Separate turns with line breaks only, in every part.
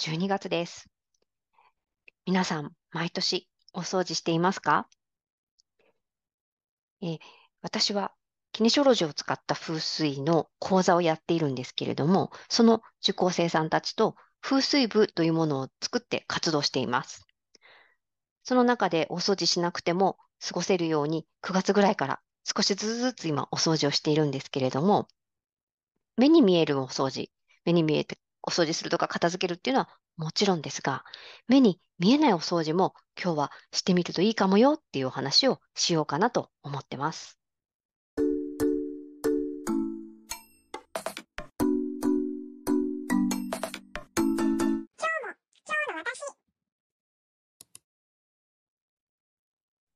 12月です。皆さん、毎年お掃除していますか？え私はキネショロジーを使った風水の講座をやっているんですけれども、その受講生さんたちと風水部というものを作って活動しています。その中でお掃除しなくても過ごせるように9月ぐらいから少しずつ今お掃除をしているんですけれども、目に見えるお掃除、目に見えてお掃除するとか片付けるっていうのはもちろんですが、目に見えないお掃除も今日はしてみるといいかもよっていうお話をしようかなと思ってます。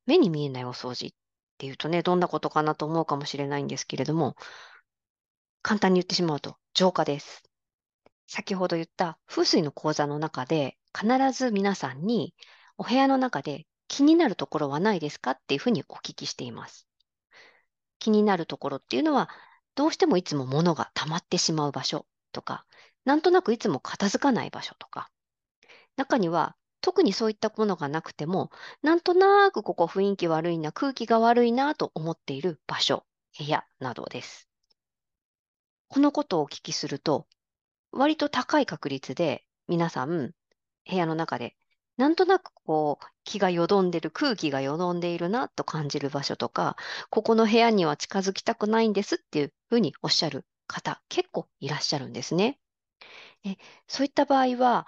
目に見えないお掃除っていうとね、どんなことかなと思うかもしれないんですけれども、簡単に言ってしまうと浄化です。先ほど言った風水の講座の中で、必ず皆さんにお部屋の中で気になるところはないですかっていうふうにお聞きしています。気になるところっていうのは、どうしてもいつも物が溜まってしまう場所とか、なんとなくいつも片付かない場所とか、中には特にそういったものがなくても、なんとなくここ雰囲気悪いな、空気が悪いなと思っている場所、部屋などです。このことをお聞きすると、割と高い確率で皆さん部屋の中でなんとなくこう気がよどんでる空気がよどんでいるなと感じる場所とかここの部屋には近づきたくないんですっていうふうにおっしゃる方結構いらっしゃるんですね。えそういった場合は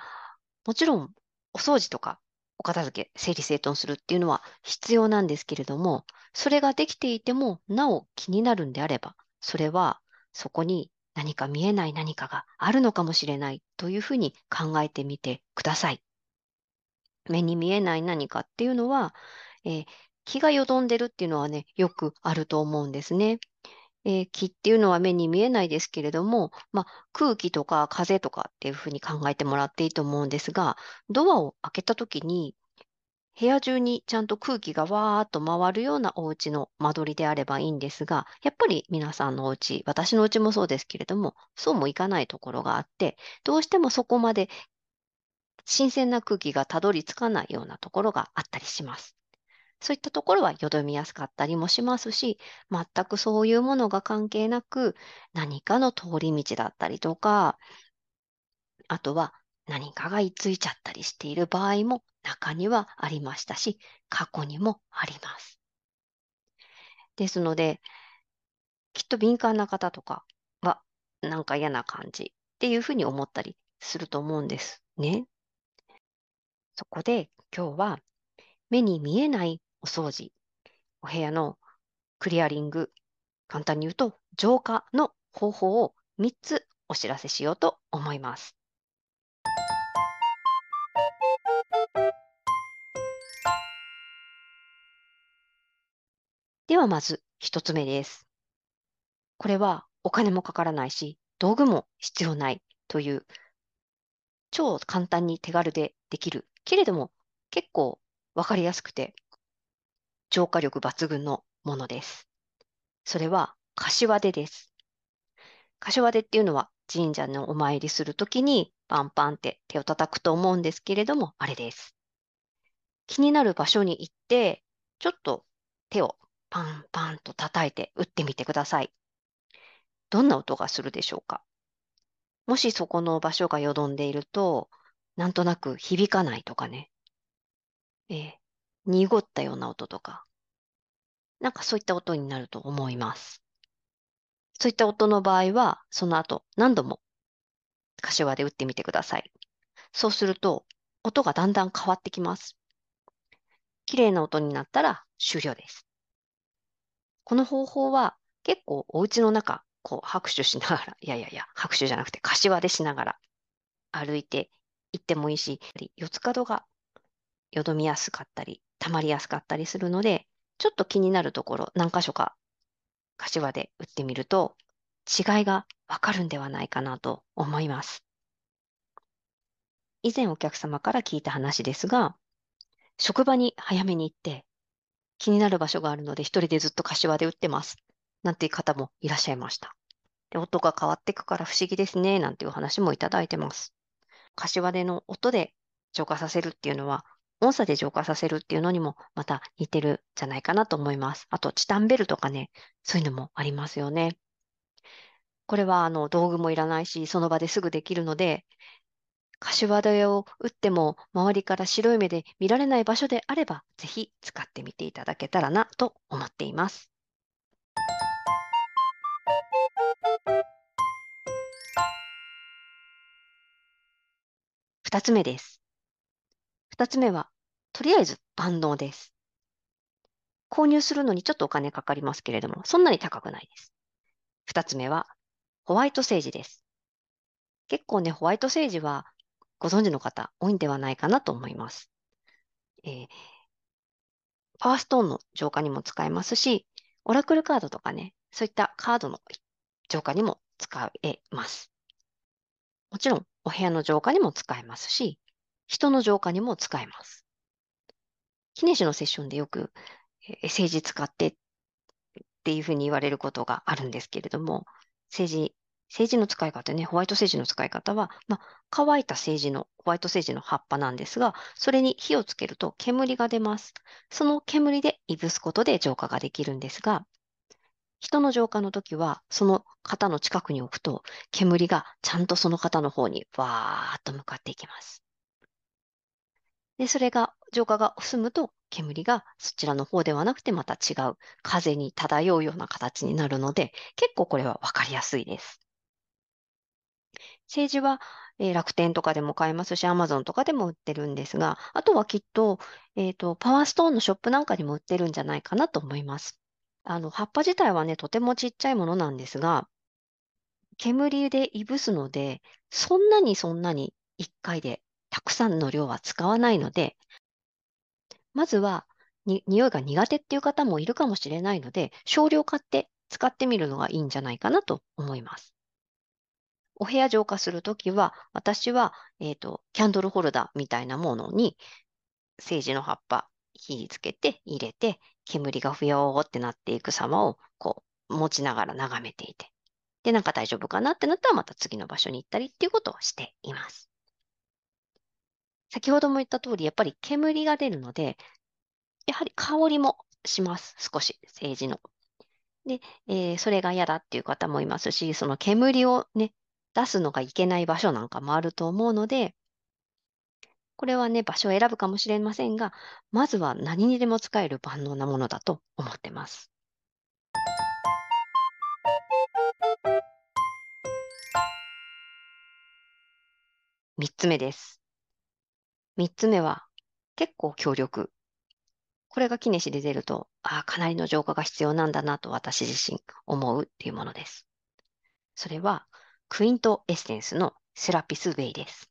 もちろんお掃除とかお片付け整理整頓するっていうのは必要なんですけれどもそれができていてもなお気になるんであればそれはそこに何か見えない何かがあるのかもしれないというふうに考えてみてください。目に見えない何かっていうのは、えー、気がよどんでるっていうのはね、よくあると思うんですね。えー、気っていうのは目に見えないですけれども、まあ、空気とか風とかっていうふうに考えてもらっていいと思うんですが、ドアを開けたときに部屋中にちゃんと空気がわーっと回るようなお家の間取りであればいいんですが、やっぱり皆さんのお家、私のお家もそうですけれども、そうもいかないところがあって、どうしてもそこまで新鮮な空気がたどり着かないようなところがあったりします。そういったところはよどみやすかったりもしますし、全くそういうものが関係なく、何かの通り道だったりとか、あとは何かが居ついちゃったりしている場合も中にはありましたし、過去にもあります。ですので、きっと敏感な方とかは、なんか嫌な感じっていうふうに思ったりすると思うんですね。そこで今日は目に見えないお掃除、お部屋のクリアリング、簡単に言うと浄化の方法を3つお知らせしようと思います。ではまず一つ目です。これはお金もかからないし、道具も必要ないという、超簡単に手軽でできる、けれども結構わかりやすくて、浄化力抜群のものです。それは、柏手です。柏手っていうのは神社のお参りするときにパンパンって手を叩くと思うんですけれども、あれです。気になる場所に行って、ちょっと手をパンパンと叩いて打ってみてください。どんな音がするでしょうか？もしそこの場所がよどんでいると、なんとなく響かないとかね。えー、濁ったような音とか。なんかそういった音になると思います。そういった音の場合は、その後何度も柏で打ってみてください。そうすると、音がだんだん変わってきます。綺麗な音になったら終了です。この方法は結構お家の中、こう拍手しながら、いやいやいや、拍手じゃなくて柏でしながら歩いて行ってもいいし、四つ角がよどみやすかったり、溜まりやすかったりするので、ちょっと気になるところ何箇所か柏で打ってみると違いがわかるんではないかなと思います。以前お客様から聞いた話ですが、職場に早めに行って気になる場所があるので、一人でずっと柏で打ってます。なんていう方もいらっしゃいました。で音が変わっていくから不思議ですね、なんていう話もいただいてます。柏手の音で浄化させるっていうのは、音差で浄化させるっていうのにもまた似てるじゃないかなと思います。あと、チタンベルとかね、そういうのもありますよね。これはあの道具もいらないし、その場ですぐできるので、柏手を打っても周りから白い目で見られない場所であれば、ぜひ使ってみていただけたらなと思っています。二つ目です。二つ目は、とりあえず万能です。購入するのにちょっとお金かかりますけれども、そんなに高くないです。二つ目は、ホワイトセージです。結構ね、ホワイトセージはご存知の方多いんではないかなと思います。えー、パワーストーンの浄化にも使えますし、オラクルカードとかね、そういったカードの浄化にも使えます。もちろん、お部屋の浄化にも使えますし、人の浄化にも使えます。記念誌のセッションでよく、え政治使ってっていうふうに言われることがあるんですけれども、政治、政治の使い方ね、ホワイト政治の使い方は、まあ、乾いた政治の、ホワイト政治の葉っぱなんですが、それに火をつけると煙が出ます。その煙でいぶすことで浄化ができるんですが、人の浄化の時は、その方の近くに置くと、煙がちゃんとその方の方にわーっと向かっていきます。で、それが、浄化が済むと、煙がそちらの方ではなくてまた違う風に漂うような形になるので、結構これはわかりやすいです。政治は、えー、楽天とかでも買えますし、アマゾンとかでも売ってるんですが、あとはきっと、えっ、ー、と、パワーストーンのショップなんかにも売ってるんじゃないかなと思います。あの、葉っぱ自体はね、とてもちっちゃいものなんですが、煙でいぶすので、そんなにそんなに1回でたくさんの量は使わないので、まずはに匂いが苦手っていう方もいるかもしれないので、少量買って使ってみるのがいいんじゃないかなと思います。お部屋浄化するときは、私は、えっ、ー、と、キャンドルホルダーみたいなものに、セージの葉っぱ、火つけて入れて、煙がふよーってなっていく様を、こう、持ちながら眺めていて。で、なんか大丈夫かなってなったら、また次の場所に行ったりっていうことをしています。先ほども言った通り、やっぱり煙が出るので、やはり香りもします。少し、政治の。で、えー、それが嫌だっていう方もいますし、その煙をね、出すのがいけない場所なんかもあると思うので、これはね、場所を選ぶかもしれませんが、まずは何にでも使える万能なものだと思ってます。三つ目です。三つ目は、結構強力。これがキネシで出ると、ああ、かなりの浄化が必要なんだなと私自身思うっていうものです。それは、クイントエッセンスのセラピスウェイです。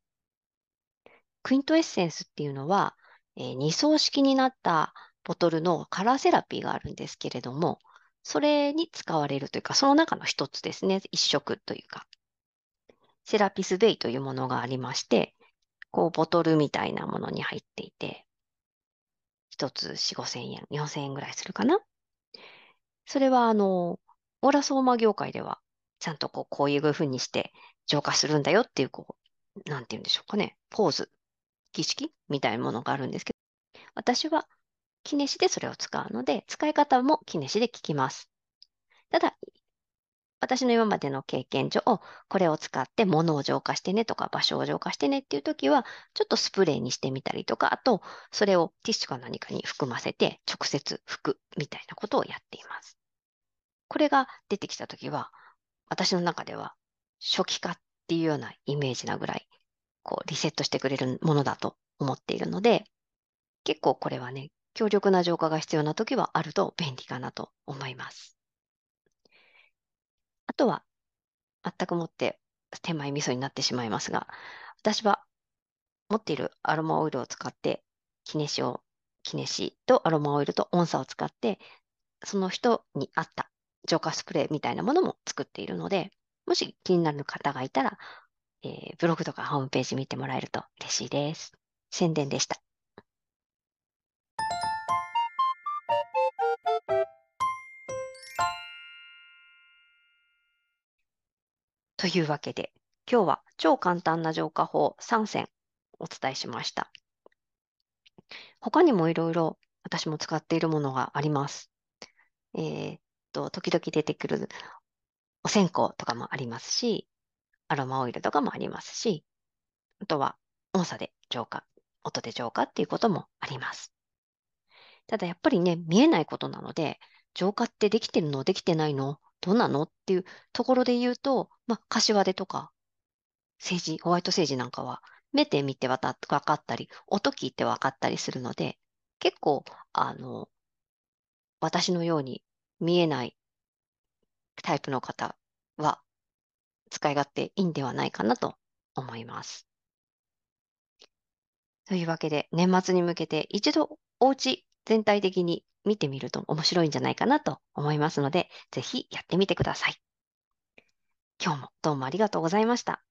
クイントエッセンスっていうのは、えー、2層式になったボトルのカラーセラピーがあるんですけれども、それに使われるというか、その中の一つですね。一色というか。セラピスベイというものがありまして、こう、ボトルみたいなものに入っていて、一つ4、5千円、4千円ぐらいするかな。それは、あの、オーラソーマ業界では、ちゃんとこう、こういうふうにして浄化するんだよっていう、こう、なんて言うんでしょうかね。ポーズ儀式みたいなものがあるんですけど、私はキネシでそれを使うので、使い方もキネシで聞きます。ただ、私の今までの経験上、これを使って物を浄化してねとか場所を浄化してねっていう時は、ちょっとスプレーにしてみたりとか、あと、それをティッシュか何かに含ませて直接拭くみたいなことをやっています。これが出てきた時は、私の中では初期化っていうようなイメージなぐらいこう、リセットしてくれるものだと思っているので、結構これはね、強力な浄化が必要な時はあると便利かなと思います。あとは、全くもって手前味噌になってしまいますが、私は持っているアロマオイルを使って、キネシを、キネシとアロマオイルと音差を使って、その人に合った浄化スプレーみたいなものも作っているので、もし気になる方がいたら、えー、ブログとかホームページ見てもらえると嬉しいです。宣伝でした。というわけで、今日は超簡単な浄化法3選お伝えしました。他にもいろいろ私も使っているものがあります。えー、と、時々出てくるお線香とかもありますし、アロマオイルとかもありますし、あとは音差で浄化、音で浄化っていうこともあります。ただやっぱりね、見えないことなので、浄化ってできてるのできてないのどうなのっていうところで言うと、まあ、柏手とか、政治、ホワイト政治なんかは、目で見てわかったり、音聞いてわかったりするので、結構、あの、私のように見えないタイプの方は、使い勝手いいんではないかなと思います。というわけで、年末に向けて一度お家全体的に見てみると面白いんじゃないかなと思いますので、ぜひやってみてください。今日もどうもありがとうございました。